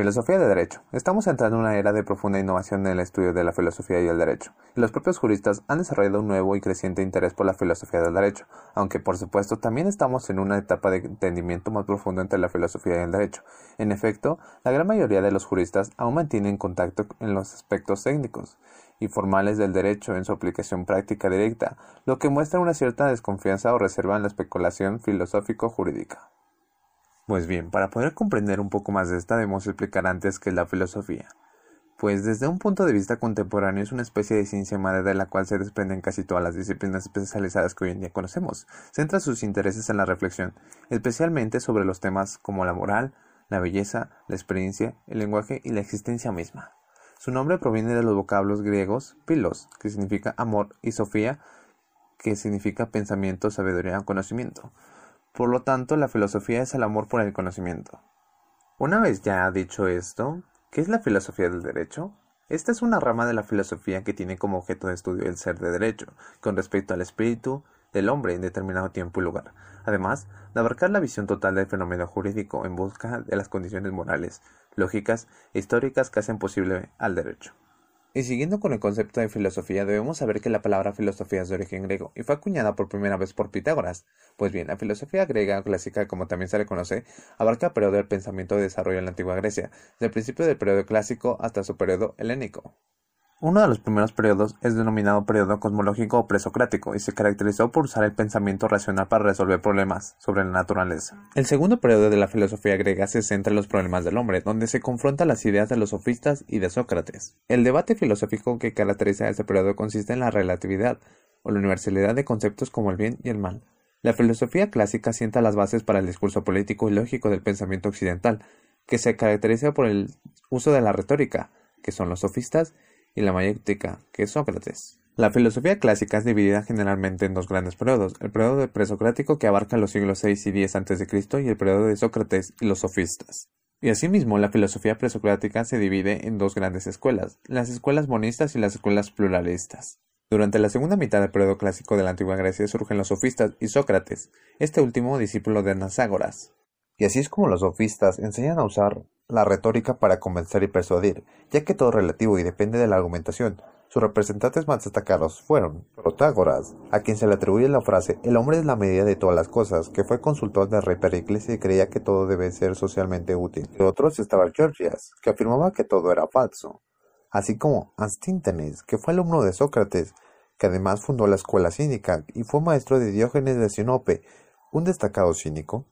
Filosofía de Derecho. Estamos entrando en una era de profunda innovación en el estudio de la filosofía y el derecho, los propios juristas han desarrollado un nuevo y creciente interés por la filosofía del derecho, aunque por supuesto también estamos en una etapa de entendimiento más profundo entre la filosofía y el derecho. En efecto, la gran mayoría de los juristas aún mantienen contacto en los aspectos técnicos y formales del derecho en su aplicación práctica directa, lo que muestra una cierta desconfianza o reserva en la especulación filosófico-jurídica. Pues bien, para poder comprender un poco más de esta debemos explicar antes qué es la filosofía. Pues desde un punto de vista contemporáneo es una especie de ciencia madre de la cual se desprenden casi todas las disciplinas especializadas que hoy en día conocemos. Centra sus intereses en la reflexión, especialmente sobre los temas como la moral, la belleza, la experiencia, el lenguaje y la existencia misma. Su nombre proviene de los vocablos griegos pilos, que significa amor, y sofía, que significa pensamiento, sabiduría o conocimiento. Por lo tanto, la filosofía es el amor por el conocimiento. Una vez ya dicho esto, ¿qué es la filosofía del derecho? Esta es una rama de la filosofía que tiene como objeto de estudio el ser de derecho, con respecto al espíritu del hombre en determinado tiempo y lugar, además de abarcar la visión total del fenómeno jurídico en busca de las condiciones morales, lógicas e históricas que hacen posible al derecho. Y siguiendo con el concepto de filosofía, debemos saber que la palabra filosofía es de origen griego y fue acuñada por primera vez por Pitágoras. Pues bien, la filosofía griega clásica, como también se le conoce, abarca el periodo del pensamiento de desarrollo en la antigua Grecia, desde el principio del periodo clásico hasta su periodo helénico. Uno de los primeros periodos es denominado periodo cosmológico o presocrático y se caracterizó por usar el pensamiento racional para resolver problemas sobre la naturaleza. El segundo periodo de la filosofía griega se centra en los problemas del hombre, donde se confrontan las ideas de los sofistas y de Sócrates. El debate filosófico que caracteriza a este periodo consiste en la relatividad o la universalidad de conceptos como el bien y el mal. La filosofía clásica sienta las bases para el discurso político y lógico del pensamiento occidental, que se caracteriza por el uso de la retórica, que son los sofistas, y la mayéutica, que es Sócrates. La filosofía clásica es dividida generalmente en dos grandes periodos, el periodo presocrático que abarca los siglos 6 y 10 a.C. y el periodo de Sócrates y los sofistas. Y asimismo, la filosofía presocrática se divide en dos grandes escuelas, las escuelas monistas y las escuelas pluralistas. Durante la segunda mitad del periodo clásico de la antigua Grecia surgen los sofistas y Sócrates, este último discípulo de Anaságoras. Y así es como los sofistas enseñan a usar la retórica para convencer y persuadir, ya que todo es relativo y depende de la argumentación. Sus representantes más destacados fueron Protágoras, a quien se le atribuye la frase El hombre es la medida de todas las cosas, que fue consultor del rey Pericles y creía que todo debe ser socialmente útil. De otros estaba Georgias, que afirmaba que todo era falso, así como Anstíntenes, que fue alumno de Sócrates, que además fundó la escuela cínica y fue maestro de Diógenes de Sinope, un destacado cínico.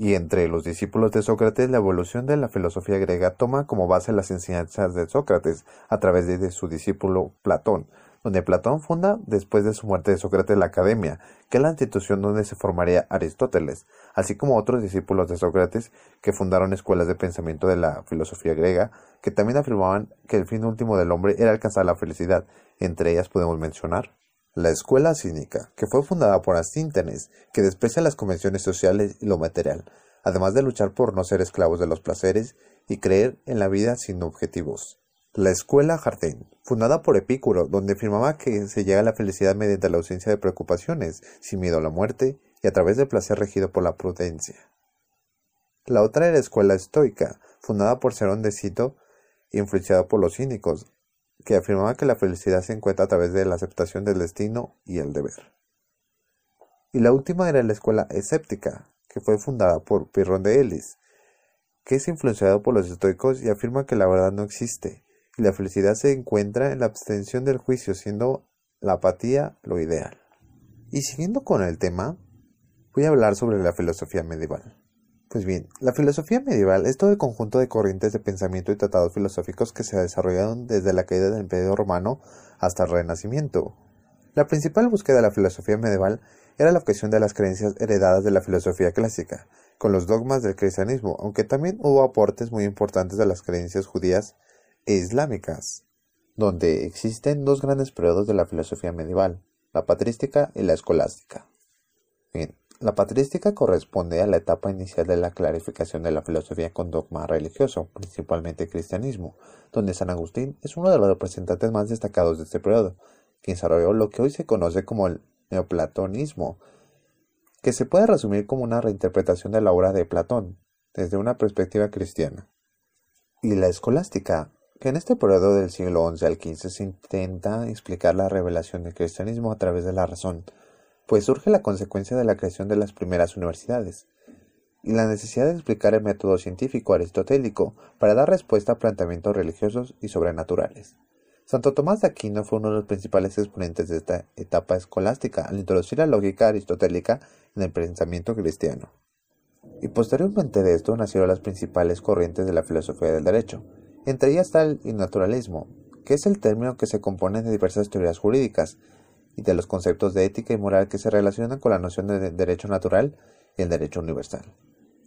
Y entre los discípulos de Sócrates, la evolución de la filosofía griega toma como base las enseñanzas de Sócrates a través de su discípulo Platón, donde Platón funda, después de su muerte de Sócrates, la Academia, que es la institución donde se formaría Aristóteles, así como otros discípulos de Sócrates que fundaron escuelas de pensamiento de la filosofía griega, que también afirmaban que el fin último del hombre era alcanzar la felicidad. Entre ellas podemos mencionar la escuela cínica, que fue fundada por Astíntenes, que desprecia las convenciones sociales y lo material, además de luchar por no ser esclavos de los placeres y creer en la vida sin objetivos. La escuela Jardín, fundada por Epicuro, donde afirmaba que se llega a la felicidad mediante la ausencia de preocupaciones, sin miedo a la muerte y a través del placer regido por la prudencia. La otra era la escuela estoica, fundada por Cerón de Cito influenciada por los cínicos, que afirmaba que la felicidad se encuentra a través de la aceptación del destino y el deber. Y la última era la escuela escéptica, que fue fundada por Pirrón de Elis, que es influenciado por los estoicos y afirma que la verdad no existe, y la felicidad se encuentra en la abstención del juicio, siendo la apatía lo ideal. Y siguiendo con el tema, voy a hablar sobre la filosofía medieval. Pues bien, la filosofía medieval es todo el conjunto de corrientes de pensamiento y tratados filosóficos que se desarrollaron desde la caída del Imperio Romano hasta el Renacimiento. La principal búsqueda de la filosofía medieval era la objeción de las creencias heredadas de la filosofía clásica, con los dogmas del cristianismo, aunque también hubo aportes muy importantes de las creencias judías e islámicas, donde existen dos grandes periodos de la filosofía medieval, la patrística y la escolástica. Bien, la patrística corresponde a la etapa inicial de la clarificación de la filosofía con dogma religioso, principalmente cristianismo, donde San Agustín es uno de los representantes más destacados de este periodo, quien desarrolló lo que hoy se conoce como el neoplatonismo, que se puede resumir como una reinterpretación de la obra de Platón desde una perspectiva cristiana. y la escolástica, que en este periodo del siglo XI al XV se intenta explicar la revelación del cristianismo a través de la razón, pues surge la consecuencia de la creación de las primeras universidades y la necesidad de explicar el método científico aristotélico para dar respuesta a planteamientos religiosos y sobrenaturales. Santo Tomás de Aquino fue uno de los principales exponentes de esta etapa escolástica al introducir la lógica aristotélica en el pensamiento cristiano. Y posteriormente de esto nacieron las principales corrientes de la filosofía del derecho. Entre ellas está el naturalismo, que es el término que se compone de diversas teorías jurídicas y de los conceptos de ética y moral que se relacionan con la noción de derecho natural y el derecho universal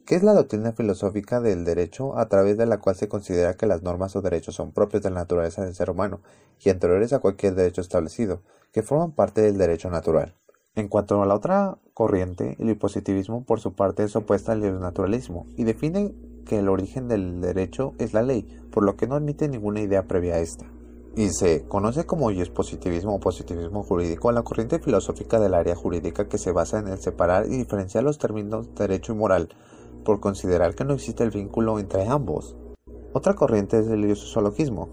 que es la doctrina filosófica del derecho a través de la cual se considera que las normas o derechos son propios de la naturaleza del ser humano y anteriores a cualquier derecho establecido, que forman parte del derecho natural. En cuanto a la otra corriente, el positivismo por su parte es opuesta al naturalismo y define que el origen del derecho es la ley, por lo que no admite ninguna idea previa a esta. Y se conoce como positivismo o positivismo jurídico la corriente filosófica del área jurídica que se basa en el separar y diferenciar los términos derecho y moral, por considerar que no existe el vínculo entre ambos. Otra corriente es el sociologismo.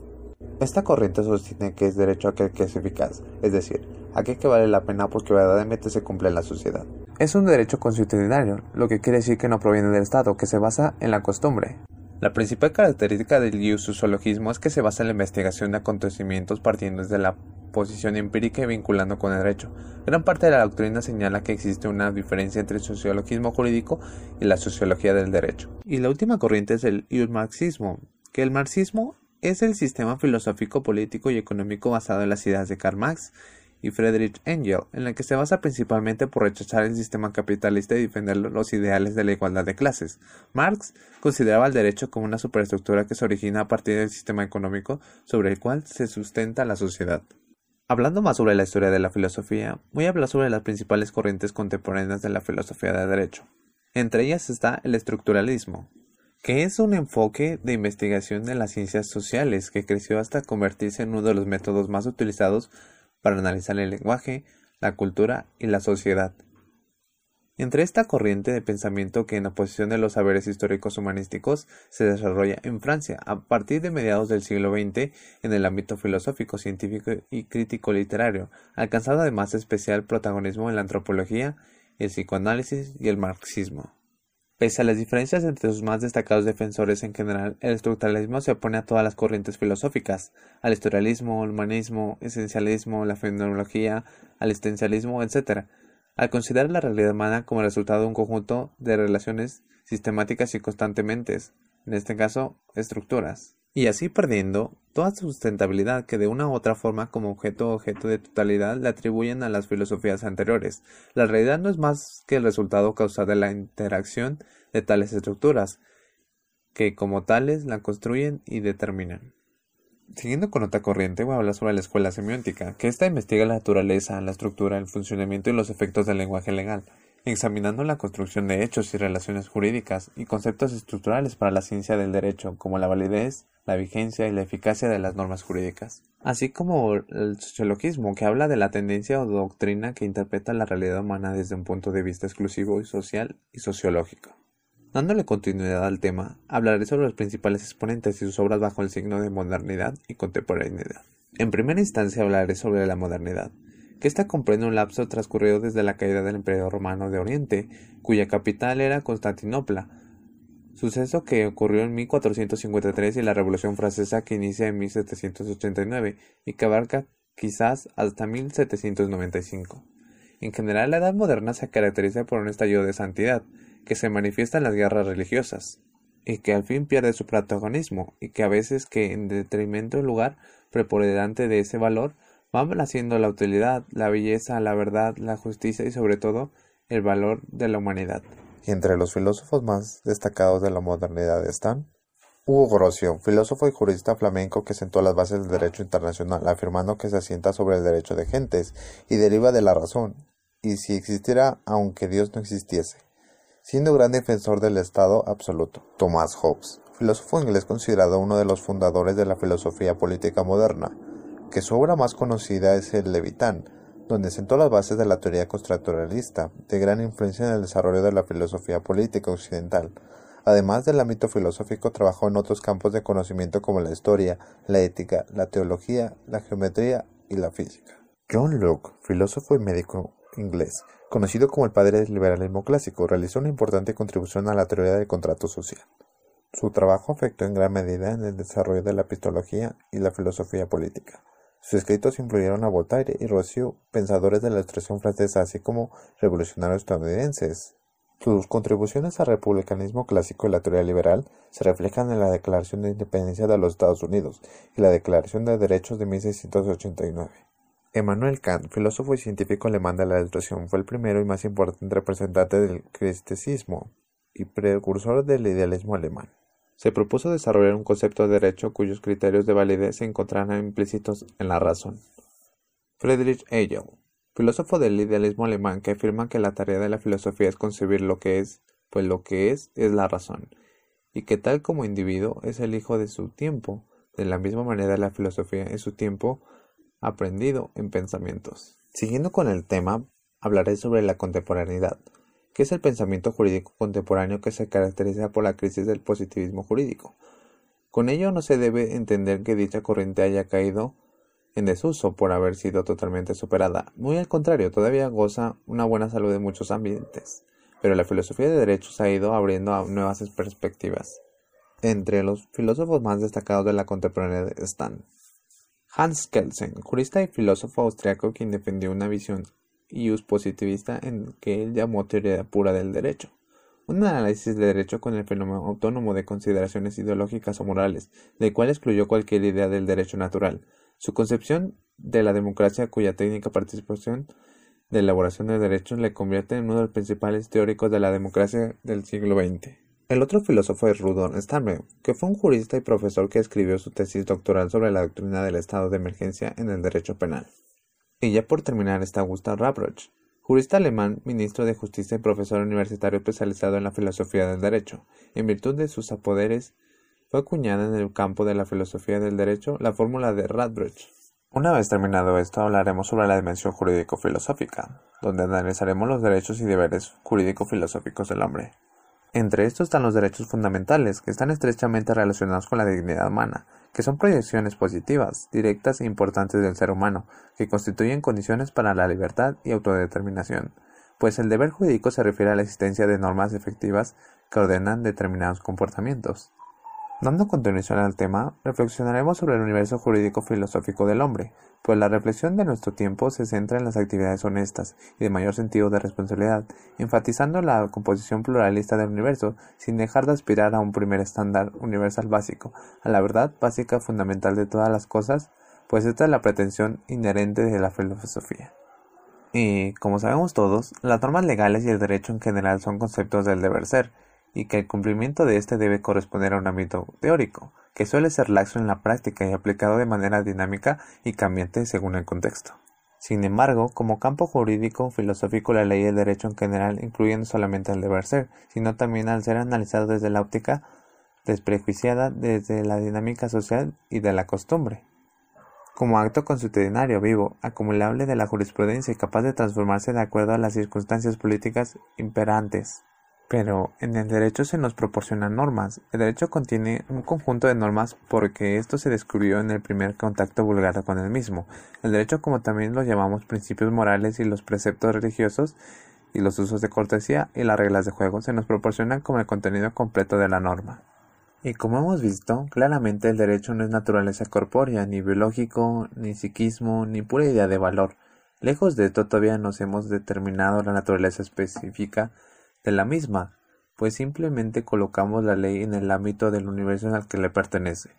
Esta corriente sostiene que es derecho aquel que es eficaz, es decir, aquel que vale la pena porque verdaderamente se cumple en la sociedad. Es un derecho constitucional, lo que quiere decir que no proviene del Estado, que se basa en la costumbre. La principal característica del sociologismo es que se basa en la investigación de acontecimientos partiendo desde la posición empírica y vinculando con el derecho. Gran parte de la doctrina señala que existe una diferencia entre el sociologismo jurídico y la sociología del derecho. Y la última corriente es el marxismo, que el marxismo es el sistema filosófico, político y económico basado en las ideas de Karl Marx y Friedrich Engel, en el que se basa principalmente por rechazar el sistema capitalista y defender los ideales de la igualdad de clases. Marx consideraba el derecho como una superestructura que se origina a partir del sistema económico sobre el cual se sustenta la sociedad. Hablando más sobre la historia de la filosofía, voy a hablar sobre las principales corrientes contemporáneas de la filosofía del derecho. Entre ellas está el estructuralismo, que es un enfoque de investigación de las ciencias sociales que creció hasta convertirse en uno de los métodos más utilizados para analizar el lenguaje, la cultura y la sociedad. Entre esta corriente de pensamiento que en oposición de los saberes históricos humanísticos se desarrolla en Francia a partir de mediados del siglo XX en el ámbito filosófico, científico y crítico literario, alcanzando además especial protagonismo en la antropología, el psicoanálisis y el marxismo. Pese a las diferencias entre sus más destacados defensores en general, el estructuralismo se opone a todas las corrientes filosóficas, al historialismo, al humanismo, esencialismo, la fenomenología, al existencialismo, etc., al considerar la realidad humana como resultado de un conjunto de relaciones sistemáticas y constantemente, en este caso, estructuras y así perdiendo toda sustentabilidad que de una u otra forma como objeto o objeto de totalidad le atribuyen a las filosofías anteriores. La realidad no es más que el resultado causal de la interacción de tales estructuras, que como tales la construyen y determinan. Siguiendo con otra corriente, voy a hablar sobre la escuela semiótica, que esta investiga la naturaleza, la estructura, el funcionamiento y los efectos del lenguaje legal examinando la construcción de hechos y relaciones jurídicas y conceptos estructurales para la ciencia del derecho, como la validez, la vigencia y la eficacia de las normas jurídicas, así como el sociologismo, que habla de la tendencia o doctrina que interpreta la realidad humana desde un punto de vista exclusivo y social y sociológico. Dándole continuidad al tema, hablaré sobre los principales exponentes y sus obras bajo el signo de modernidad y contemporaneidad. En primera instancia hablaré sobre la modernidad, que ésta comprende un lapso transcurrido desde la caída del Imperio Romano de Oriente, cuya capital era Constantinopla, suceso que ocurrió en 1453 y la Revolución Francesa que inicia en 1789 y que abarca quizás hasta 1795. En general, la Edad Moderna se caracteriza por un estallido de santidad, que se manifiesta en las guerras religiosas, y que al fin pierde su protagonismo, y que a veces que en detrimento del lugar preponderante de ese valor, van haciendo la utilidad, la belleza, la verdad, la justicia y sobre todo el valor de la humanidad. Entre los filósofos más destacados de la modernidad están Hugo Grocio, filósofo y jurista flamenco que sentó las bases del derecho internacional, afirmando que se asienta sobre el derecho de gentes y deriva de la razón, y si existiera aunque Dios no existiese, siendo gran defensor del Estado absoluto. Thomas Hobbes, filósofo inglés considerado uno de los fundadores de la filosofía política moderna, que su obra más conocida es el Levitán, donde sentó las bases de la teoría constructuralista, de gran influencia en el desarrollo de la filosofía política occidental. Además del ámbito filosófico, trabajó en otros campos de conocimiento como la historia, la ética, la teología, la geometría y la física. John Locke, filósofo y médico inglés, conocido como el padre del liberalismo clásico, realizó una importante contribución a la teoría del contrato social. Su trabajo afectó en gran medida en el desarrollo de la epistología y la filosofía política. Sus escritos influyeron a Voltaire y Rousseau, pensadores de la extracción francesa, así como revolucionarios estadounidenses. Sus contribuciones al republicanismo clásico y la teoría liberal se reflejan en la Declaración de Independencia de los Estados Unidos y la Declaración de Derechos de 1689. Emmanuel Kant, filósofo y científico alemán de la Ilustración, fue el primero y más importante representante del criticismo y precursor del idealismo alemán. Se propuso desarrollar un concepto de derecho cuyos criterios de validez se encontraran implícitos en la razón. Friedrich Hegel, filósofo del idealismo alemán que afirma que la tarea de la filosofía es concebir lo que es, pues lo que es es la razón, y que tal como individuo es el hijo de su tiempo, de la misma manera la filosofía es su tiempo aprendido en pensamientos. Siguiendo con el tema, hablaré sobre la contemporaneidad, que es el pensamiento jurídico contemporáneo que se caracteriza por la crisis del positivismo jurídico. Con ello no se debe entender que dicha corriente haya caído en desuso por haber sido totalmente superada. Muy al contrario, todavía goza una buena salud en muchos ambientes. Pero la filosofía de derechos ha ido abriendo a nuevas perspectivas. Entre los filósofos más destacados de la contemporaneidad están Hans Kelsen, jurista y filósofo austriaco quien defendió una visión ius positivista en que él llamó teoría pura del derecho. Un análisis de derecho con el fenómeno autónomo de consideraciones ideológicas o morales, del cual excluyó cualquier idea del derecho natural. Su concepción de la democracia, cuya técnica participación de elaboración de derechos le convierte en uno de los principales teóricos de la democracia del siglo XX. El otro filósofo es Rudolf Steiner, que fue un jurista y profesor que escribió su tesis doctoral sobre la doctrina del estado de emergencia en el derecho penal. Y ya por terminar está Gustav Rabroch, jurista alemán, ministro de Justicia y profesor universitario especializado en la filosofía del derecho. En virtud de sus apoderes, fue acuñada en el campo de la filosofía del derecho la fórmula de Radbruch. Una vez terminado esto, hablaremos sobre la dimensión jurídico-filosófica, donde analizaremos los derechos y deberes jurídico-filosóficos del hombre. Entre estos están los derechos fundamentales, que están estrechamente relacionados con la dignidad humana, que son proyecciones positivas, directas e importantes del ser humano, que constituyen condiciones para la libertad y autodeterminación, pues el deber jurídico se refiere a la existencia de normas efectivas que ordenan determinados comportamientos. Dando continuación al tema, reflexionaremos sobre el universo jurídico filosófico del hombre, pues la reflexión de nuestro tiempo se centra en las actividades honestas y de mayor sentido de responsabilidad, enfatizando la composición pluralista del universo, sin dejar de aspirar a un primer estándar universal básico, a la verdad básica fundamental de todas las cosas, pues esta es la pretensión inherente de la filosofía. Y, como sabemos todos, las normas legales y el derecho en general son conceptos del deber ser, y que el cumplimiento de éste debe corresponder a un ámbito teórico, que suele ser laxo en la práctica y aplicado de manera dinámica y cambiante según el contexto. Sin embargo, como campo jurídico filosófico la ley y el derecho en general incluyen no solamente el deber ser, sino también al ser analizado desde la óptica desprejuiciada desde la dinámica social y de la costumbre, como acto consuetudinario vivo, acumulable de la jurisprudencia y capaz de transformarse de acuerdo a las circunstancias políticas imperantes. Pero en el derecho se nos proporcionan normas. El derecho contiene un conjunto de normas porque esto se descubrió en el primer contacto vulgar con el mismo. El derecho, como también lo llamamos principios morales y los preceptos religiosos y los usos de cortesía y las reglas de juego, se nos proporcionan como el contenido completo de la norma. Y como hemos visto, claramente el derecho no es naturaleza corpórea, ni biológico, ni psiquismo, ni pura idea de valor. Lejos de esto todavía nos hemos determinado la naturaleza específica de la misma, pues simplemente colocamos la ley en el ámbito del universo al que le pertenece.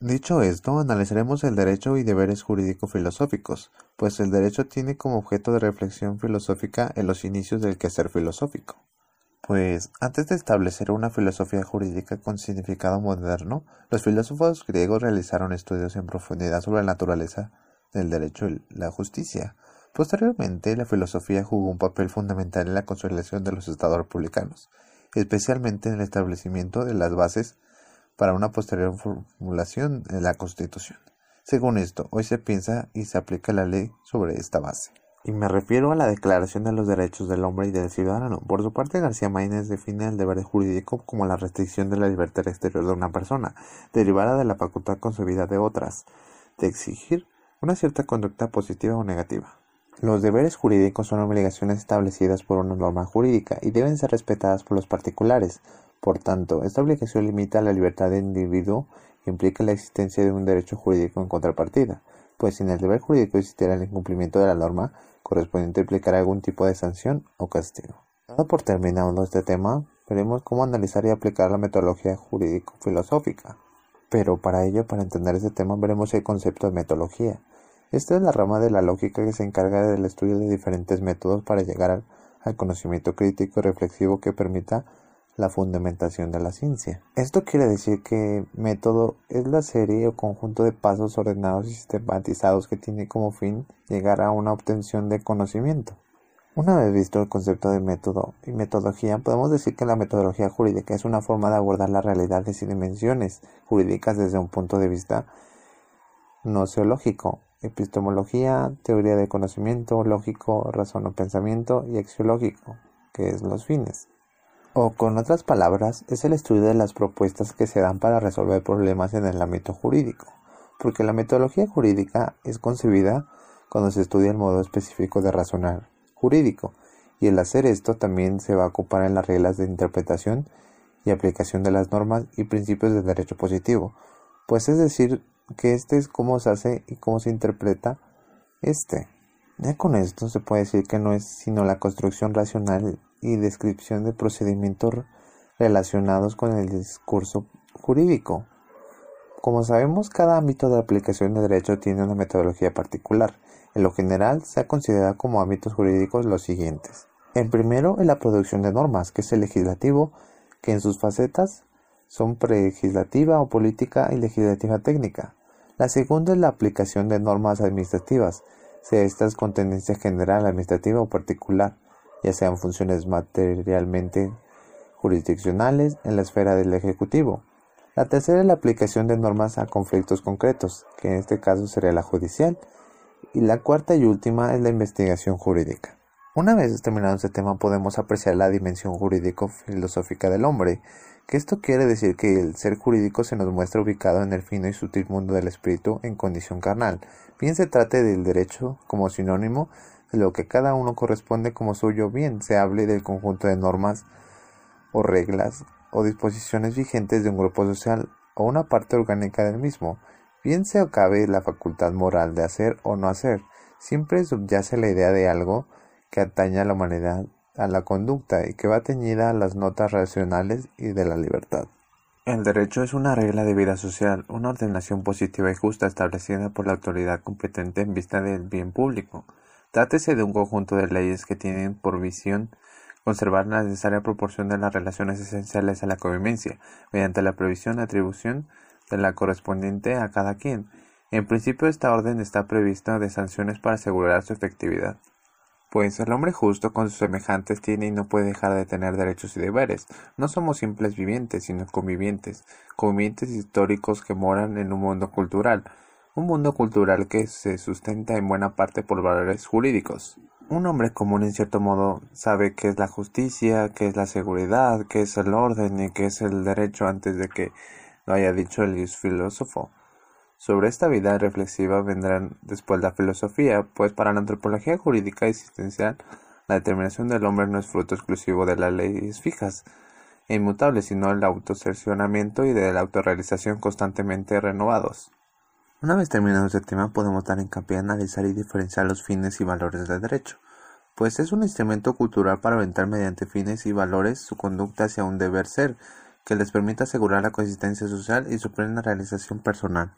Dicho esto, analizaremos el derecho y deberes jurídico-filosóficos, pues el derecho tiene como objeto de reflexión filosófica en los inicios del quehacer filosófico. Pues antes de establecer una filosofía jurídica con significado moderno, los filósofos griegos realizaron estudios en profundidad sobre la naturaleza del derecho y la justicia, Posteriormente, la filosofía jugó un papel fundamental en la consolidación de los estados republicanos, especialmente en el establecimiento de las bases para una posterior formulación de la Constitución. Según esto, hoy se piensa y se aplica la ley sobre esta base. y me refiero a la Declaración de los Derechos del Hombre y del Ciudadano. Por su parte, García Maínez define el deber jurídico como la restricción de la libertad exterior de una persona, derivada de la facultad concebida de otras, de exigir una cierta conducta positiva o negativa. Los deberes jurídicos son obligaciones establecidas por una norma jurídica y deben ser respetadas por los particulares. Por tanto, esta obligación limita la libertad del individuo y implica la existencia de un derecho jurídico en contrapartida pues si en el deber jurídico existiera el incumplimiento de la norma correspondiente implicará algún tipo de sanción o castigo. Dado por terminado este tema, veremos cómo analizar y aplicar la metodología jurídico-filosófica. Pero para ello, para entender este tema, veremos el concepto de metodología. Esta es la rama de la lógica que se encarga del estudio de diferentes métodos para llegar al conocimiento crítico y reflexivo que permita la fundamentación de la ciencia. Esto quiere decir que método es la serie o conjunto de pasos ordenados y sistematizados que tiene como fin llegar a una obtención de conocimiento. Una vez visto el concepto de método y metodología, podemos decir que la metodología jurídica es una forma de abordar las realidades y dimensiones jurídicas desde un punto de vista noceológico, epistemología, teoría de conocimiento, lógico, razón o pensamiento y axiológico, que es los fines. O con otras palabras, es el estudio de las propuestas que se dan para resolver problemas en el ámbito jurídico, porque la metodología jurídica es concebida cuando se estudia el modo específico de razonar jurídico, y el hacer esto también se va a ocupar en las reglas de interpretación y aplicación de las normas y principios del derecho positivo, pues es decir, que este es cómo se hace y cómo se interpreta este. Ya con esto se puede decir que no es sino la construcción racional y descripción de procedimientos relacionados con el discurso jurídico. Como sabemos, cada ámbito de aplicación de derecho tiene una metodología particular. En lo general, se ha considerado como ámbitos jurídicos los siguientes. El primero es la producción de normas, que es el legislativo, que en sus facetas son prelegislativa o política y legislativa técnica. La segunda es la aplicación de normas administrativas, sea estas con tendencia general, administrativa o particular ya sean funciones materialmente jurisdiccionales en la esfera del Ejecutivo. La tercera es la aplicación de normas a conflictos concretos, que en este caso sería la judicial. Y la cuarta y última es la investigación jurídica. Una vez terminado este tema podemos apreciar la dimensión jurídico-filosófica del hombre, que esto quiere decir que el ser jurídico se nos muestra ubicado en el fino y sutil mundo del espíritu en condición carnal, bien se trate del derecho como sinónimo de lo que cada uno corresponde como suyo, bien se hable del conjunto de normas o reglas o disposiciones vigentes de un grupo social o una parte orgánica del mismo, bien se acabe la facultad moral de hacer o no hacer, siempre subyace la idea de algo que atañe a la humanidad, a la conducta y que va teñida a las notas racionales y de la libertad. El derecho es una regla de vida social, una ordenación positiva y justa establecida por la autoridad competente en vista del bien público. Trátese de un conjunto de leyes que tienen por visión conservar la necesaria proporción de las relaciones esenciales a la convivencia, mediante la previsión atribución de la correspondiente a cada quien. En principio esta orden está prevista de sanciones para asegurar su efectividad. Pues el hombre justo con sus semejantes tiene y no puede dejar de tener derechos y deberes. No somos simples vivientes, sino convivientes, convivientes históricos que moran en un mundo cultural, un mundo cultural que se sustenta en buena parte por valores jurídicos. Un hombre común en cierto modo sabe qué es la justicia, qué es la seguridad, qué es el orden y qué es el derecho antes de que lo haya dicho el filósofo. Sobre esta vida reflexiva vendrán después la filosofía, pues para la antropología jurídica existencial la determinación del hombre no es fruto exclusivo de las leyes fijas e inmutables, sino el autocercionamiento y de la autorrealización constantemente renovados. Una vez terminado este tema podemos dar hincapié a analizar y diferenciar los fines y valores del derecho, pues es un instrumento cultural para orientar mediante fines y valores su conducta hacia un deber ser, que les permita asegurar la consistencia social y su plena realización personal.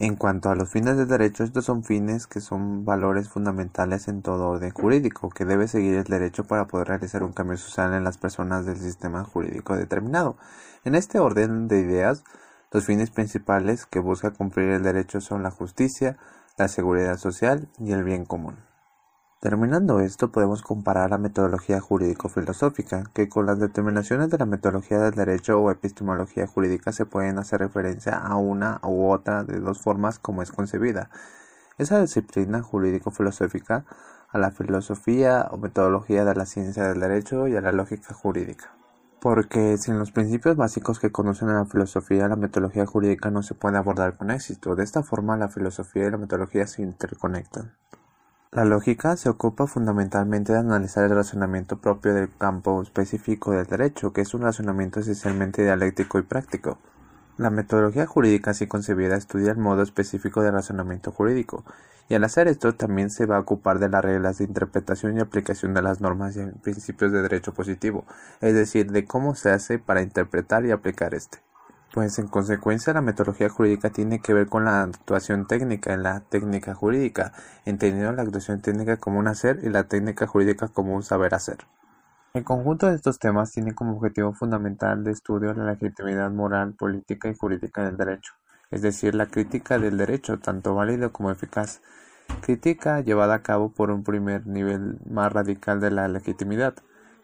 En cuanto a los fines del derecho, estos son fines que son valores fundamentales en todo orden jurídico, que debe seguir el derecho para poder realizar un cambio social en las personas del sistema jurídico determinado. En este orden de ideas, los fines principales que busca cumplir el derecho son la justicia, la seguridad social y el bien común. Terminando esto, podemos comparar la metodología jurídico-filosófica, que con las determinaciones de la metodología del derecho o epistemología jurídica se pueden hacer referencia a una u otra de dos formas como es concebida. Esa disciplina jurídico-filosófica a la filosofía o metodología de la ciencia del derecho y a la lógica jurídica. Porque sin los principios básicos que conocen a la filosofía, la metodología jurídica no se puede abordar con éxito. De esta forma, la filosofía y la metodología se interconectan. La lógica se ocupa fundamentalmente de analizar el razonamiento propio del campo específico del derecho, que es un razonamiento esencialmente dialéctico y práctico. La metodología jurídica así concebida estudia el modo específico de razonamiento jurídico, y al hacer esto también se va a ocupar de las reglas de interpretación y aplicación de las normas y principios de derecho positivo, es decir, de cómo se hace para interpretar y aplicar este. Pues en consecuencia la metodología jurídica tiene que ver con la actuación técnica en la técnica jurídica, entendiendo la actuación técnica como un hacer y la técnica jurídica como un saber hacer. El conjunto de estos temas tiene como objetivo fundamental de estudio la legitimidad moral, política y jurídica del derecho, es decir, la crítica del derecho, tanto válido como eficaz, crítica llevada a cabo por un primer nivel más radical de la legitimidad,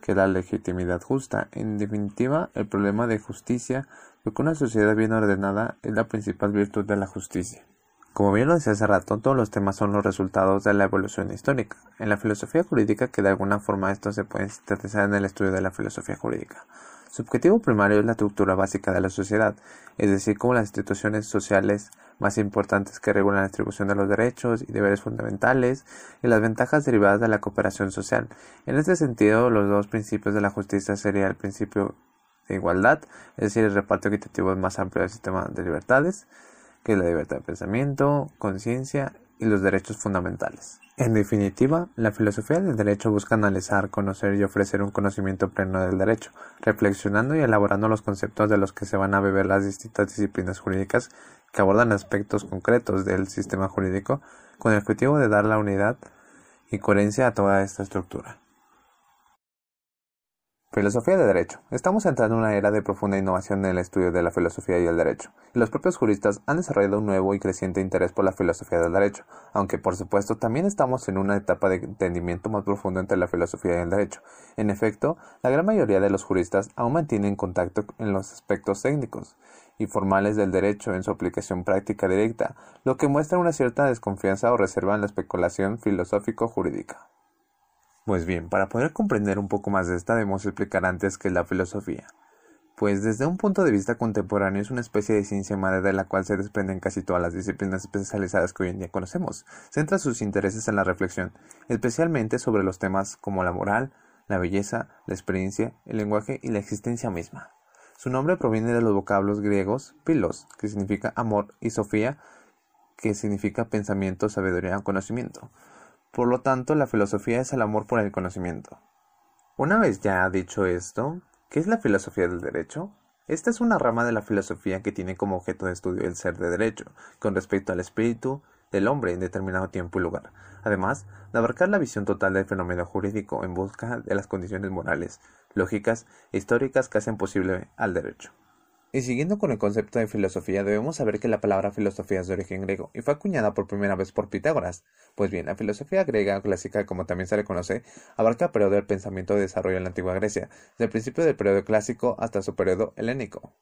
que la legitimidad justa. En definitiva, el problema de justicia, porque una sociedad bien ordenada es la principal virtud de la justicia. Como bien lo decía hace rato, todos los temas son los resultados de la evolución histórica. En la filosofía jurídica, que de alguna forma esto se puede sintetizar en el estudio de la filosofía jurídica. Su objetivo primario es la estructura básica de la sociedad, es decir, cómo las instituciones sociales más importantes que regulan la distribución de los derechos y deberes fundamentales y las ventajas derivadas de la cooperación social. En este sentido, los dos principios de la justicia serían el principio de igualdad, es decir, el reparto equitativo más amplio del sistema de libertades, que es la libertad de pensamiento, conciencia y los derechos fundamentales. En definitiva, la filosofía del derecho busca analizar, conocer y ofrecer un conocimiento pleno del derecho, reflexionando y elaborando los conceptos de los que se van a beber las distintas disciplinas jurídicas que abordan aspectos concretos del sistema jurídico con el objetivo de dar la unidad y coherencia a toda esta estructura. Filosofía de Derecho. Estamos entrando en una era de profunda innovación en el estudio de la filosofía y el derecho, los propios juristas han desarrollado un nuevo y creciente interés por la filosofía del derecho, aunque por supuesto también estamos en una etapa de entendimiento más profundo entre la filosofía y el derecho. En efecto, la gran mayoría de los juristas aún mantienen contacto en los aspectos técnicos y formales del derecho en su aplicación práctica directa, lo que muestra una cierta desconfianza o reserva en la especulación filosófico-jurídica. Pues bien, para poder comprender un poco más de esta debemos explicar antes qué es la filosofía. Pues desde un punto de vista contemporáneo es una especie de ciencia madre de la cual se desprenden casi todas las disciplinas especializadas que hoy en día conocemos. Centra sus intereses en la reflexión, especialmente sobre los temas como la moral, la belleza, la experiencia, el lenguaje y la existencia misma. Su nombre proviene de los vocablos griegos pilos, que significa amor, y sofía, que significa pensamiento, sabiduría o conocimiento. Por lo tanto, la filosofía es el amor por el conocimiento. Una vez ya dicho esto, ¿qué es la filosofía del derecho? Esta es una rama de la filosofía que tiene como objeto de estudio el ser de derecho, con respecto al espíritu del hombre en determinado tiempo y lugar, además de abarcar la visión total del fenómeno jurídico en busca de las condiciones morales, lógicas e históricas que hacen posible al derecho. Y siguiendo con el concepto de filosofía, debemos saber que la palabra filosofía es de origen griego y fue acuñada por primera vez por Pitágoras. Pues bien, la filosofía griega clásica, como también se le conoce, abarca el periodo del pensamiento de desarrollo en la antigua Grecia, desde el principio del periodo clásico hasta su periodo helénico.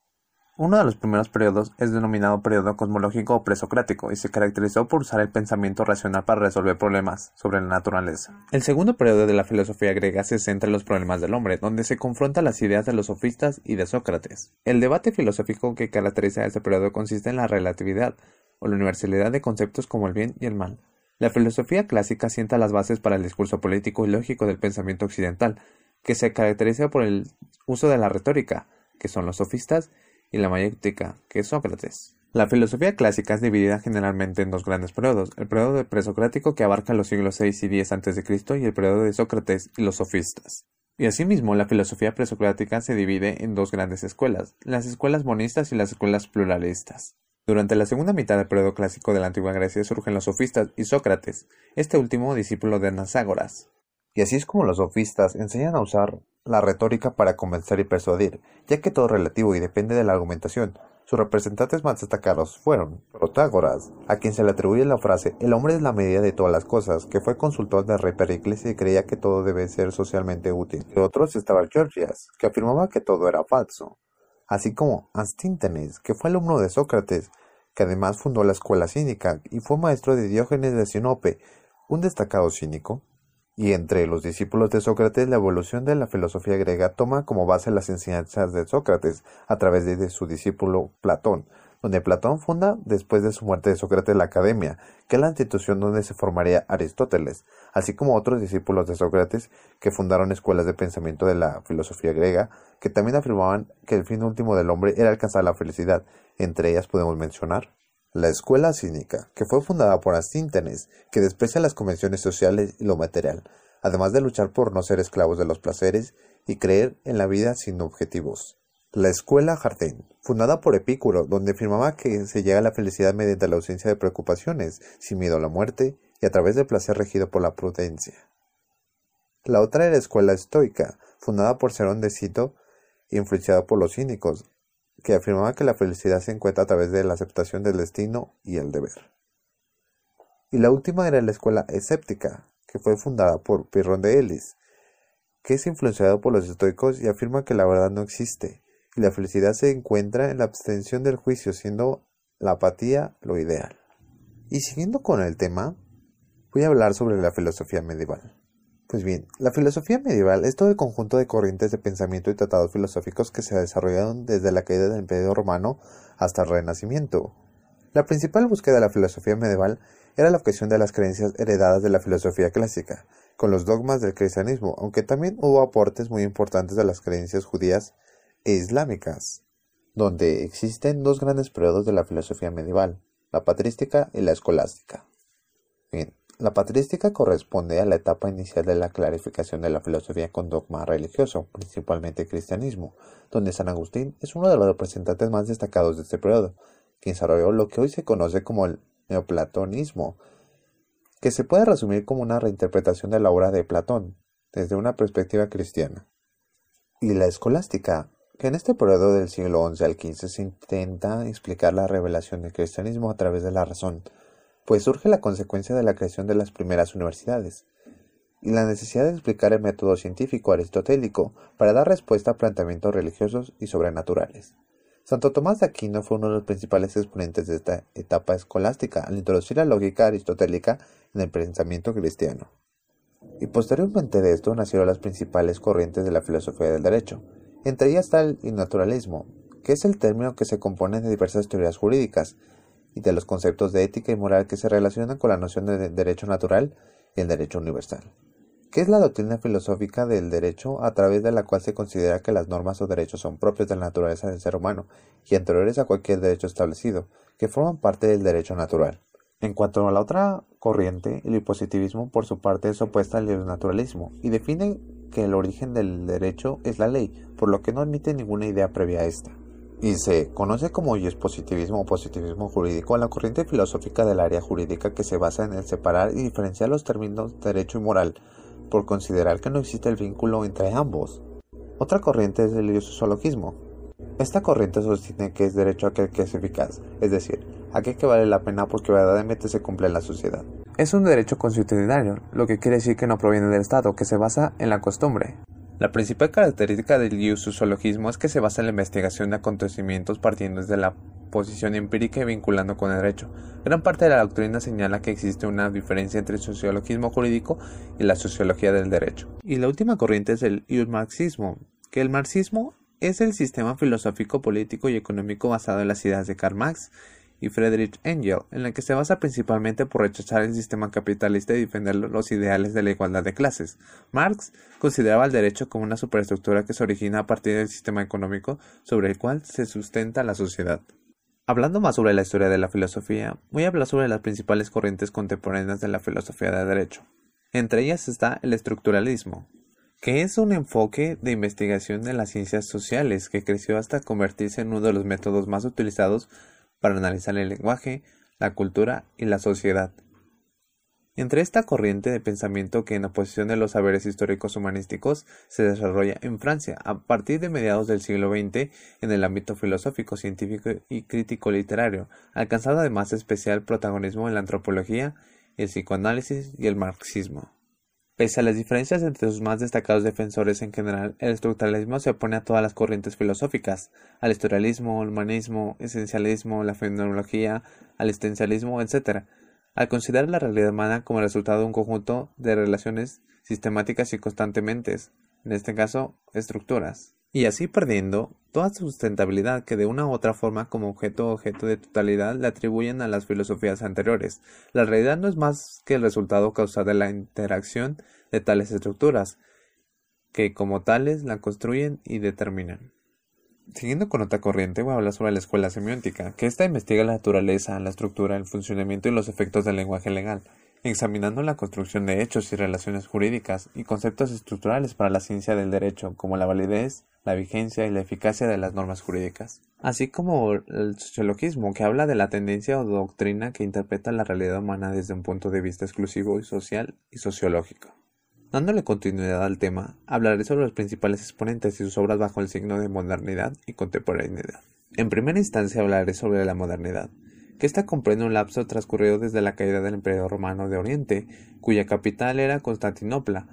Uno de los primeros periodos es denominado periodo cosmológico o presocrático y se caracterizó por usar el pensamiento racional para resolver problemas sobre la naturaleza. El segundo periodo de la filosofía griega se centra en los problemas del hombre, donde se confrontan las ideas de los sofistas y de Sócrates. El debate filosófico que caracteriza este periodo consiste en la relatividad o la universalidad de conceptos como el bien y el mal. La filosofía clásica sienta las bases para el discurso político y lógico del pensamiento occidental, que se caracteriza por el uso de la retórica, que son los sofistas, y la mayéutica, que es Sócrates. La filosofía clásica es dividida generalmente en dos grandes periodos, el periodo presocrático que abarca los siglos VI y X a.C. y el periodo de Sócrates y los sofistas. Y asimismo, la filosofía presocrática se divide en dos grandes escuelas, las escuelas monistas y las escuelas pluralistas. Durante la segunda mitad del periodo clásico de la antigua Grecia surgen los sofistas y Sócrates, este último discípulo de Anaságoras. Y así es como los sofistas enseñan a usar la retórica para convencer y persuadir, ya que todo es relativo y depende de la argumentación. Sus representantes más destacados fueron Protágoras, a quien se le atribuye la frase El hombre es la medida de todas las cosas, que fue consultor del rey Pericles y creía que todo debe ser socialmente útil. De otros estaba Georgias, que afirmaba que todo era falso, así como Anstíntenes, que fue alumno de Sócrates, que además fundó la escuela cínica y fue maestro de Diógenes de Sinope, un destacado cínico. Y entre los discípulos de Sócrates, la evolución de la filosofía griega toma como base las enseñanzas de Sócrates a través de su discípulo Platón, donde Platón funda después de su muerte de Sócrates la Academia, que es la institución donde se formaría Aristóteles, así como otros discípulos de Sócrates que fundaron escuelas de pensamiento de la filosofía griega, que también afirmaban que el fin último del hombre era alcanzar la felicidad. Entre ellas podemos mencionar la escuela cínica, que fue fundada por Asíntenes, que desprecia las convenciones sociales y lo material, además de luchar por no ser esclavos de los placeres y creer en la vida sin objetivos. La escuela Jardín, fundada por Epicuro, donde afirmaba que se llega a la felicidad mediante la ausencia de preocupaciones, sin miedo a la muerte y a través del placer regido por la prudencia. La otra era la escuela estoica, fundada por Cerón de Cito influenciada por los cínicos, que afirmaba que la felicidad se encuentra a través de la aceptación del destino y el deber. Y la última era la escuela escéptica, que fue fundada por Pirrón de Elis, que es influenciado por los estoicos y afirma que la verdad no existe, y la felicidad se encuentra en la abstención del juicio, siendo la apatía lo ideal. Y siguiendo con el tema, voy a hablar sobre la filosofía medieval. Pues bien, la filosofía medieval es todo el conjunto de corrientes de pensamiento y tratados filosóficos que se desarrollaron desde la caída del Imperio Romano hasta el Renacimiento. La principal búsqueda de la filosofía medieval era la objeción de las creencias heredadas de la filosofía clásica, con los dogmas del cristianismo, aunque también hubo aportes muy importantes de las creencias judías e islámicas, donde existen dos grandes periodos de la filosofía medieval, la patrística y la escolástica. La patrística corresponde a la etapa inicial de la clarificación de la filosofía con dogma religioso, principalmente cristianismo, donde San Agustín es uno de los representantes más destacados de este periodo, quien desarrolló lo que hoy se conoce como el neoplatonismo, que se puede resumir como una reinterpretación de la obra de Platón, desde una perspectiva cristiana. Y la escolástica que en este periodo del siglo XI al XV se intenta explicar la revelación del cristianismo a través de la razón, pues surge la consecuencia de la creación de las primeras universidades y la necesidad de explicar el método científico aristotélico para dar respuesta a planteamientos religiosos y sobrenaturales. Santo Tomás de Aquino fue uno de los principales exponentes de esta etapa escolástica al introducir la lógica aristotélica en el pensamiento cristiano. Y posteriormente de esto nacieron las principales corrientes de la filosofía del derecho, entre ellas está el naturalismo, que es el término que se compone de diversas teorías jurídicas y de los conceptos de ética y moral que se relacionan con la noción de derecho natural y el derecho universal, que es la doctrina filosófica del derecho a través de la cual se considera que las normas o derechos son propios de la naturaleza del ser humano y anteriores a cualquier derecho establecido, que forman parte del derecho natural. En cuanto a la otra corriente, el positivismo por su parte es opuesta al naturalismo y define que el origen del derecho es la ley, por lo que no admite ninguna idea previa a esta. Y se conoce como positivismo o positivismo jurídico a la corriente filosófica del área jurídica que se basa en el separar y diferenciar los términos derecho y moral, por considerar que no existe el vínculo entre ambos. Otra corriente es el sociologismo. Esta corriente sostiene que es derecho aquel que es eficaz, es decir, aquel que vale la pena porque verdaderamente se cumple en la sociedad. Es un derecho constitucional, lo que quiere decir que no proviene del Estado, que se basa en la costumbre. La principal característica del sociologismo es que se basa en la investigación de acontecimientos partiendo desde la posición empírica y vinculando con el derecho. Gran parte de la doctrina señala que existe una diferencia entre el sociologismo jurídico y la sociología del derecho. Y la última corriente es el marxismo, que el marxismo es el sistema filosófico, político y económico basado en las ideas de Karl Marx y Friedrich Engel, en la que se basa principalmente por rechazar el sistema capitalista y defender los ideales de la igualdad de clases. Marx consideraba el derecho como una superestructura que se origina a partir del sistema económico sobre el cual se sustenta la sociedad. Hablando más sobre la historia de la filosofía, voy a hablar sobre las principales corrientes contemporáneas de la filosofía de derecho. Entre ellas está el estructuralismo, que es un enfoque de investigación de las ciencias sociales que creció hasta convertirse en uno de los métodos más utilizados para analizar el lenguaje, la cultura y la sociedad. Entre esta corriente de pensamiento que en oposición de los saberes históricos humanísticos se desarrolla en Francia a partir de mediados del siglo XX en el ámbito filosófico, científico y crítico literario, alcanzando además especial protagonismo en la antropología, el psicoanálisis y el marxismo. Pese a las diferencias entre sus más destacados defensores en general, el estructuralismo se opone a todas las corrientes filosóficas, al historialismo, al humanismo, esencialismo, la fenomenología, al existencialismo, etc., al considerar la realidad humana como el resultado de un conjunto de relaciones sistemáticas y constantemente, en este caso, estructuras, y así perdiendo toda sustentabilidad que de una u otra forma como objeto o objeto de totalidad le atribuyen a las filosofías anteriores. La realidad no es más que el resultado causal de la interacción de tales estructuras, que como tales la construyen y determinan. Siguiendo con otra corriente, voy a hablar sobre la escuela semiótica, que esta investiga la naturaleza, la estructura, el funcionamiento y los efectos del lenguaje legal, examinando la construcción de hechos y relaciones jurídicas y conceptos estructurales para la ciencia del derecho, como la validez, la vigencia y la eficacia de las normas jurídicas, así como el sociologismo, que habla de la tendencia o doctrina que interpreta la realidad humana desde un punto de vista exclusivo y social y sociológico. Dándole continuidad al tema, hablaré sobre los principales exponentes y sus obras bajo el signo de modernidad y contemporaneidad. En primera instancia hablaré sobre la modernidad, que ésta comprende un lapso transcurrido desde la caída del Imperio Romano de Oriente, cuya capital era Constantinopla,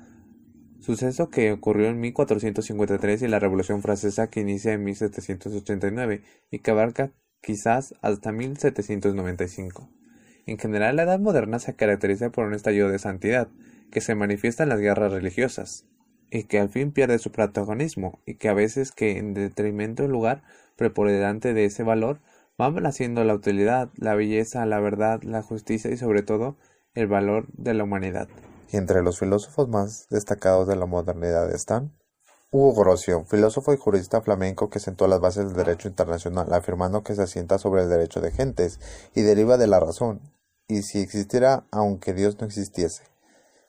suceso que ocurrió en 1453 y la Revolución Francesa que inicia en 1789 y que abarca quizás hasta 1795. En general, la Edad Moderna se caracteriza por un estallido de santidad, que se manifiesta en las guerras religiosas, y que al fin pierde su protagonismo, y que a veces que en detrimento del lugar preponderante de ese valor van haciendo la utilidad, la belleza, la verdad, la justicia y sobre todo el valor de la humanidad. Entre los filósofos más destacados de la modernidad están Hugo Grocio, filósofo y jurista flamenco que sentó las bases del derecho internacional, afirmando que se asienta sobre el derecho de gentes y deriva de la razón, y si existiera aunque Dios no existiese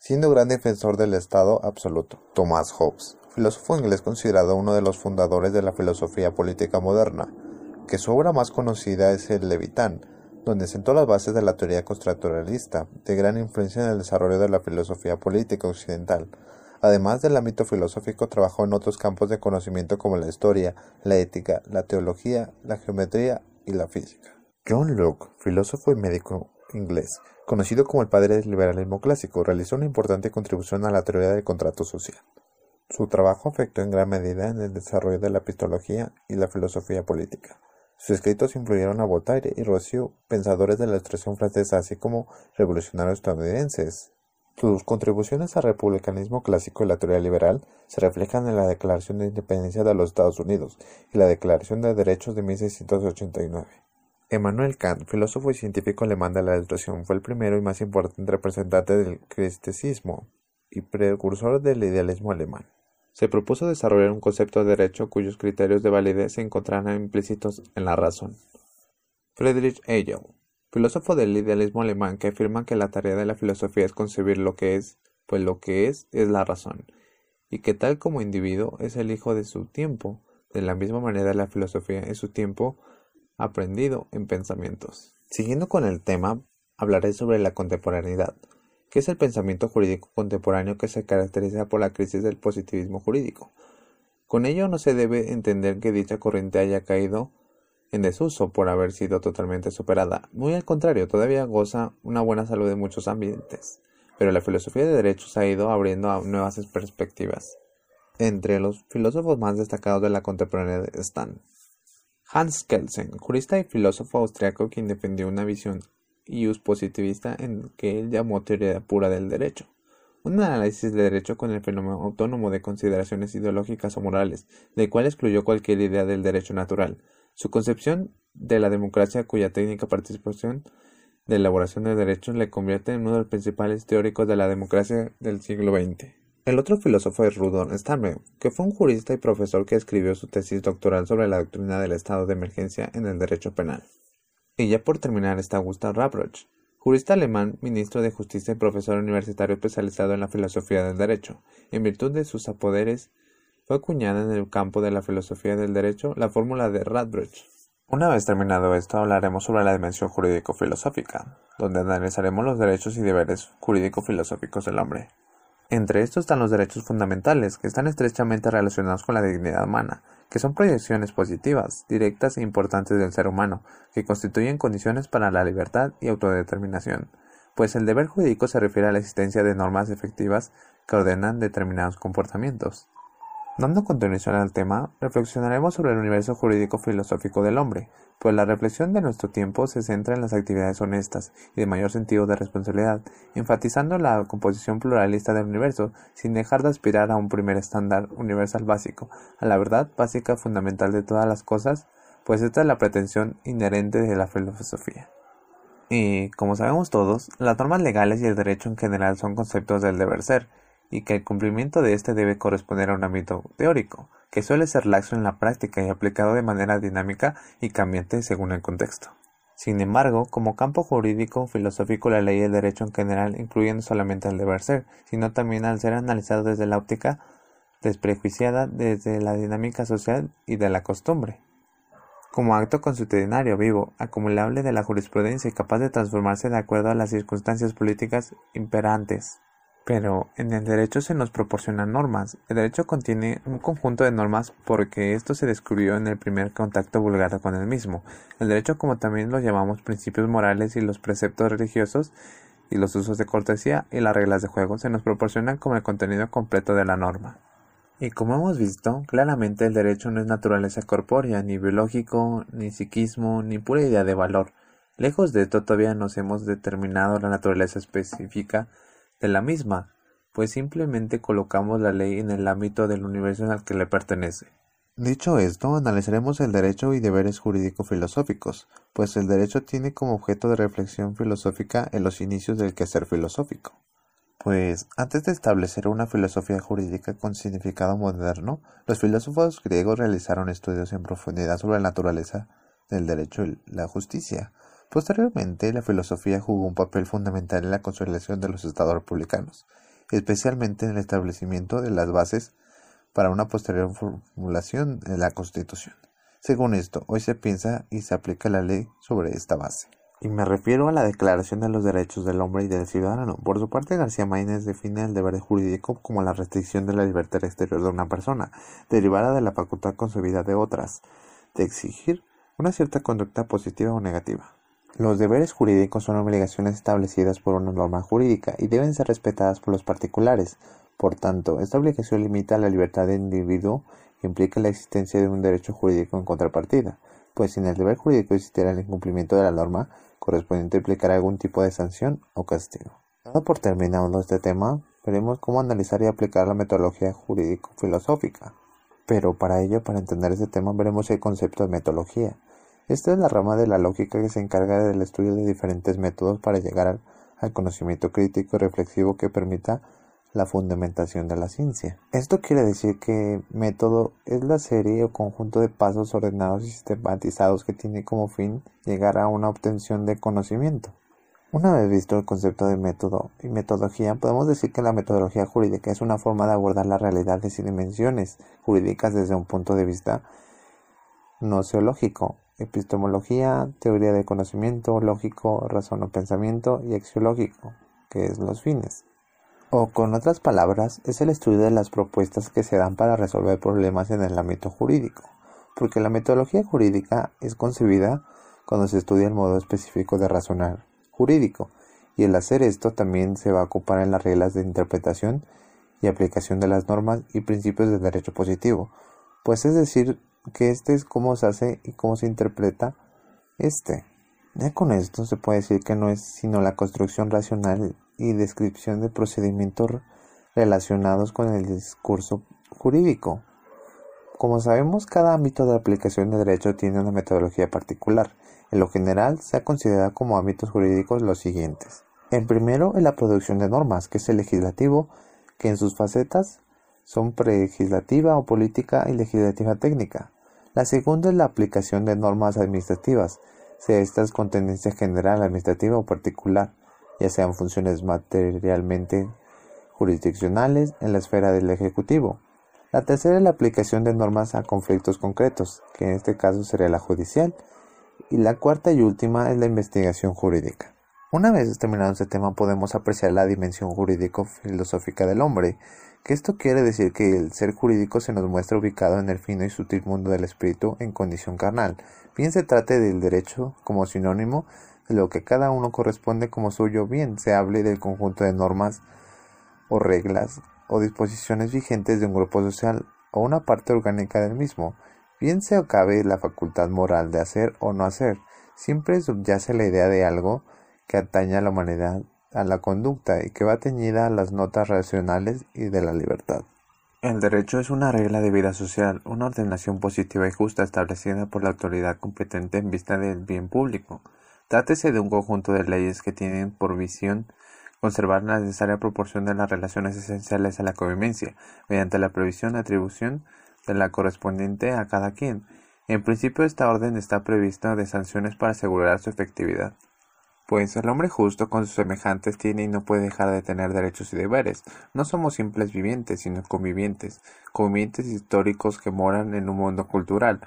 siendo gran defensor del Estado absoluto. Thomas Hobbes, filósofo inglés considerado uno de los fundadores de la filosofía política moderna, que su obra más conocida es el Levitán, donde sentó las bases de la teoría constructuralista, de gran influencia en el desarrollo de la filosofía política occidental. Además del ámbito filosófico, trabajó en otros campos de conocimiento como la historia, la ética, la teología, la geometría y la física. John Locke, filósofo y médico inglés, conocido como el padre del liberalismo clásico, realizó una importante contribución a la teoría del contrato social. Su trabajo afectó en gran medida en el desarrollo de la epistología y la filosofía política. Sus escritos influyeron a Voltaire y Rousseau, pensadores de la extracción francesa, así como revolucionarios estadounidenses. Sus contribuciones al republicanismo clásico y la teoría liberal se reflejan en la Declaración de Independencia de los Estados Unidos y la Declaración de Derechos de 1689. Emmanuel Kant, filósofo y científico alemán de la Ilustración, fue el primero y más importante representante del criticismo y precursor del idealismo alemán. Se propuso desarrollar un concepto de derecho cuyos criterios de validez se encontraran implícitos en la razón. Friedrich Hegel, filósofo del idealismo alemán que afirma que la tarea de la filosofía es concebir lo que es, pues lo que es es la razón, y que tal como individuo es el hijo de su tiempo, de la misma manera la filosofía es su tiempo aprendido en pensamientos. Siguiendo con el tema, hablaré sobre la contemporaneidad, que es el pensamiento jurídico contemporáneo que se caracteriza por la crisis del positivismo jurídico. Con ello no se debe entender que dicha corriente haya caído en desuso por haber sido totalmente superada. Muy al contrario, todavía goza una buena salud en muchos ambientes. Pero la filosofía de derechos ha ido abriendo a nuevas perspectivas. Entre los filósofos más destacados de la contemporaneidad están Hans Kelsen, jurista y filósofo austriaco quien defendió una visión ius positivista en que él llamó teoría pura del derecho. Un análisis de derecho con el fenómeno autónomo de consideraciones ideológicas o morales, del cual excluyó cualquier idea del derecho natural. Su concepción de la democracia, cuya técnica participación de elaboración de derechos le convierte en uno de los principales teóricos de la democracia del siglo XX. El otro filósofo es Rudolf Steiner, que fue un jurista y profesor que escribió su tesis doctoral sobre la doctrina del estado de emergencia en el derecho penal. Y ya por terminar está Gustav Rabroch, jurista alemán, ministro de Justicia y profesor universitario especializado en la filosofía del derecho. En virtud de sus apoderes, fue acuñada en el campo de la filosofía del derecho la fórmula de Radbruch. Una vez terminado esto, hablaremos sobre la dimensión jurídico-filosófica, donde analizaremos los derechos y deberes jurídico-filosóficos del hombre. Entre estos están los derechos fundamentales, que están estrechamente relacionados con la dignidad humana, que son proyecciones positivas, directas e importantes del ser humano, que constituyen condiciones para la libertad y autodeterminación, pues el deber jurídico se refiere a la existencia de normas efectivas que ordenan determinados comportamientos. Dando continuación al tema, reflexionaremos sobre el universo jurídico filosófico del hombre, pues la reflexión de nuestro tiempo se centra en las actividades honestas y de mayor sentido de responsabilidad, enfatizando la composición pluralista del universo sin dejar de aspirar a un primer estándar universal básico, a la verdad básica fundamental de todas las cosas, pues esta es la pretensión inherente de la filosofía. Y, como sabemos todos, las normas legales y el derecho en general son conceptos del deber ser, y que el cumplimiento de éste debe corresponder a un ámbito teórico, que suele ser laxo en la práctica y aplicado de manera dinámica y cambiante según el contexto. Sin embargo, como campo jurídico filosófico la ley y el derecho en general incluyen no solamente el deber ser, sino también al ser analizado desde la óptica desprejuiciada desde la dinámica social y de la costumbre. Como acto consuetudinario vivo, acumulable de la jurisprudencia y capaz de transformarse de acuerdo a las circunstancias políticas imperantes. Pero en el derecho se nos proporcionan normas. El derecho contiene un conjunto de normas porque esto se descubrió en el primer contacto vulgar con el mismo. El derecho, como también lo llamamos principios morales y los preceptos religiosos y los usos de cortesía y las reglas de juego, se nos proporcionan como el contenido completo de la norma. Y como hemos visto, claramente el derecho no es naturaleza corpórea, ni biológico, ni psiquismo, ni pura idea de valor. Lejos de esto todavía nos hemos determinado la naturaleza específica de la misma, pues simplemente colocamos la ley en el ámbito del universo al que le pertenece. Dicho esto, analizaremos el derecho y deberes jurídico-filosóficos, pues el derecho tiene como objeto de reflexión filosófica en los inicios del quehacer filosófico. Pues antes de establecer una filosofía jurídica con significado moderno, los filósofos griegos realizaron estudios en profundidad sobre la naturaleza del derecho y la justicia, Posteriormente, la filosofía jugó un papel fundamental en la consolidación de los estados republicanos, especialmente en el establecimiento de las bases para una posterior formulación de la Constitución. Según esto, hoy se piensa y se aplica la ley sobre esta base. Y me refiero a la Declaración de los Derechos del Hombre y del Ciudadano. Por su parte, García Maínez define el deber jurídico como la restricción de la libertad exterior de una persona, derivada de la facultad concebida de otras, de exigir una cierta conducta positiva o negativa. Los deberes jurídicos son obligaciones establecidas por una norma jurídica y deben ser respetadas por los particulares. Por tanto, esta obligación limita la libertad del individuo y implica la existencia de un derecho jurídico en contrapartida, pues si en el deber jurídico existiera el incumplimiento de la norma correspondiente implicará algún tipo de sanción o castigo. Dado por terminado este tema, veremos cómo analizar y aplicar la metodología jurídico-filosófica. Pero para ello, para entender este tema, veremos el concepto de metodología. Esta es la rama de la lógica que se encarga del estudio de diferentes métodos para llegar al, conocimiento crítico y reflexivo que permita la fundamentación de la ciencia. Esto quiere decir que método es la serie o conjunto de pasos ordenados y sistematizados que tiene como fin llegar a una obtención de conocimiento. Una vez visto el concepto de método y metodología, podemos decir que la metodología jurídica es una forma de abordar las realidades y dimensiones jurídicas desde un punto de vista noceológico epistemología, teoría de conocimiento lógico, razón o pensamiento y axiológico, que es los fines. O con otras palabras, es el estudio de las propuestas que se dan para resolver problemas en el ámbito jurídico, porque la metodología jurídica es concebida cuando se estudia el modo específico de razonar jurídico, y el hacer esto también se va a ocupar en las reglas de interpretación y aplicación de las normas y principios del derecho positivo, pues es decir, que este es cómo se hace y cómo se interpreta este. Ya con esto se puede decir que no es sino la construcción racional y descripción de procedimientos relacionados con el discurso jurídico. Como sabemos, cada ámbito de aplicación de derecho tiene una metodología particular. En lo general, se ha considerado como ámbitos jurídicos los siguientes. El primero es la producción de normas, que es el legislativo, que en sus facetas son prelegislativa o política y legislativa técnica. La segunda es la aplicación de normas administrativas, sea estas con tendencia general, administrativa o particular, ya sean funciones materialmente jurisdiccionales en la esfera del Ejecutivo. La tercera es la aplicación de normas a conflictos concretos, que en este caso sería la judicial. Y la cuarta y última es la investigación jurídica. Una vez terminado este tema podemos apreciar la dimensión jurídico-filosófica del hombre, que esto quiere decir que el ser jurídico se nos muestra ubicado en el fino y sutil mundo del espíritu en condición carnal, bien se trate del derecho como sinónimo de lo que cada uno corresponde como suyo, bien se hable del conjunto de normas o reglas o disposiciones vigentes de un grupo social o una parte orgánica del mismo, bien se acabe la facultad moral de hacer o no hacer, siempre subyace la idea de algo que atañe a la humanidad, a la conducta y que va teñida a las notas racionales y de la libertad. El derecho es una regla de vida social, una ordenación positiva y justa establecida por la autoridad competente en vista del bien público. Trátese de un conjunto de leyes que tienen por visión conservar la necesaria proporción de las relaciones esenciales a la convivencia, mediante la previsión atribución de la correspondiente a cada quien. En principio esta orden está prevista de sanciones para asegurar su efectividad. Pues el hombre justo con sus semejantes tiene y no puede dejar de tener derechos y deberes. No somos simples vivientes, sino convivientes, convivientes históricos que moran en un mundo cultural,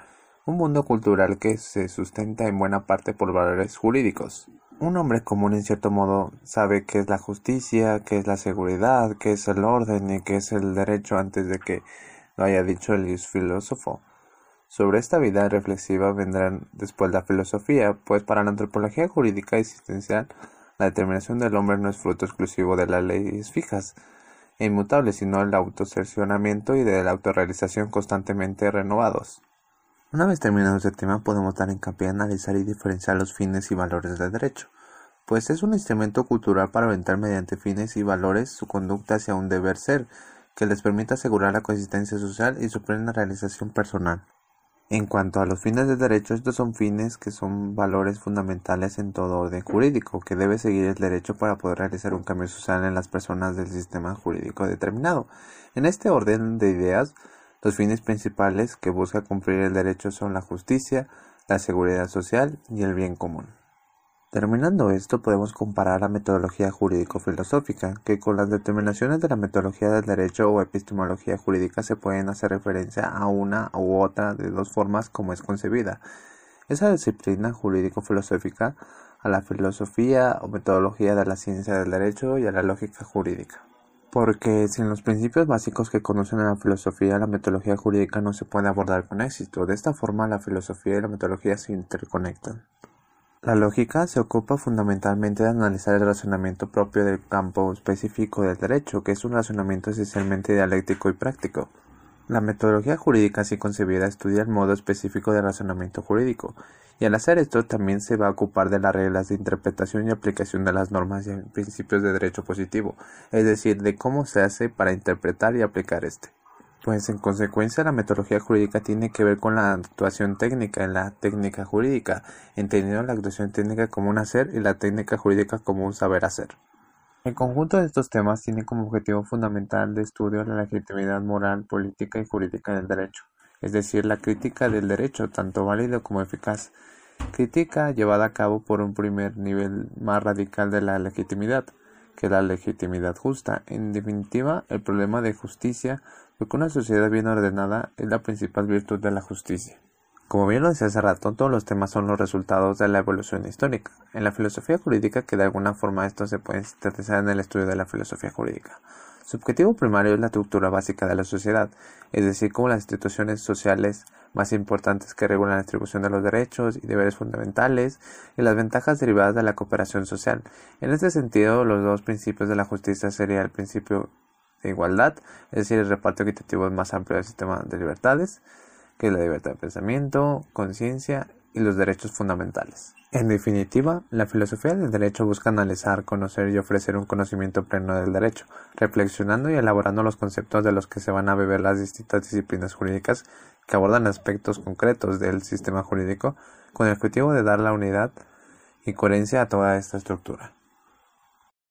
un mundo cultural que se sustenta en buena parte por valores jurídicos. Un hombre común en cierto modo sabe qué es la justicia, qué es la seguridad, qué es el orden y qué es el derecho antes de que lo haya dicho el filósofo. Sobre esta vida reflexiva vendrán después la filosofía, pues para la antropología jurídica existencial la determinación del hombre no es fruto exclusivo de las leyes fijas e inmutables, sino el autocercionamiento y de la autorrealización constantemente renovados. Una vez terminado este tema, podemos dar hincapié a analizar y diferenciar los fines y valores del derecho, pues es un instrumento cultural para orientar mediante fines y valores su conducta hacia un deber ser, que les permita asegurar la consistencia social y su plena realización personal. En cuanto a los fines del derecho, estos son fines que son valores fundamentales en todo orden jurídico, que debe seguir el derecho para poder realizar un cambio social en las personas del sistema jurídico determinado. En este orden de ideas, los fines principales que busca cumplir el derecho son la justicia, la seguridad social y el bien común. Terminando esto, podemos comparar la metodología jurídico-filosófica, que con las determinaciones de la metodología del derecho o epistemología jurídica se pueden hacer referencia a una u otra de dos formas como es concebida. Esa disciplina jurídico-filosófica a la filosofía o metodología de la ciencia del derecho y a la lógica jurídica porque sin los principios básicos que conocen en la filosofía, la metodología jurídica no se puede abordar con éxito. De esta forma, la filosofía y la metodología se interconectan. La lógica se ocupa fundamentalmente de analizar el razonamiento propio del campo específico del derecho, que es un razonamiento esencialmente dialéctico y práctico. La metodología jurídica así concebida estudia el modo específico de razonamiento jurídico, y al hacer esto también se va a ocupar de las reglas de interpretación y aplicación de las normas y principios de derecho positivo, es decir, de cómo se hace para interpretar y aplicar este. Pues en consecuencia la metodología jurídica tiene que ver con la actuación técnica en la técnica jurídica, entendiendo la actuación técnica como un hacer y la técnica jurídica como un saber hacer. El conjunto de estos temas tiene como objetivo fundamental de estudio la legitimidad moral, política y jurídica del derecho es decir, la crítica del derecho, tanto válido como eficaz. Crítica llevada a cabo por un primer nivel más radical de la legitimidad, que la legitimidad justa. En definitiva, el problema de justicia, porque una sociedad bien ordenada es la principal virtud de la justicia. Como bien lo decía hace rato, todos los temas son los resultados de la evolución histórica. En la filosofía jurídica, que de alguna forma esto se puede sintetizar en el estudio de la filosofía jurídica. Su objetivo primario es la estructura básica de la sociedad, es decir, como las instituciones sociales más importantes que regulan la distribución de los derechos y deberes fundamentales y las ventajas derivadas de la cooperación social. En este sentido, los dos principios de la justicia serían el principio de igualdad, es decir, el reparto equitativo más amplio del sistema de libertades, que es la libertad de pensamiento, conciencia y los derechos fundamentales. En definitiva, la filosofía del derecho busca analizar, conocer y ofrecer un conocimiento pleno del derecho, reflexionando y elaborando los conceptos de los que se van a beber las distintas disciplinas jurídicas que abordan aspectos concretos del sistema jurídico con el objetivo de dar la unidad y coherencia a toda esta estructura.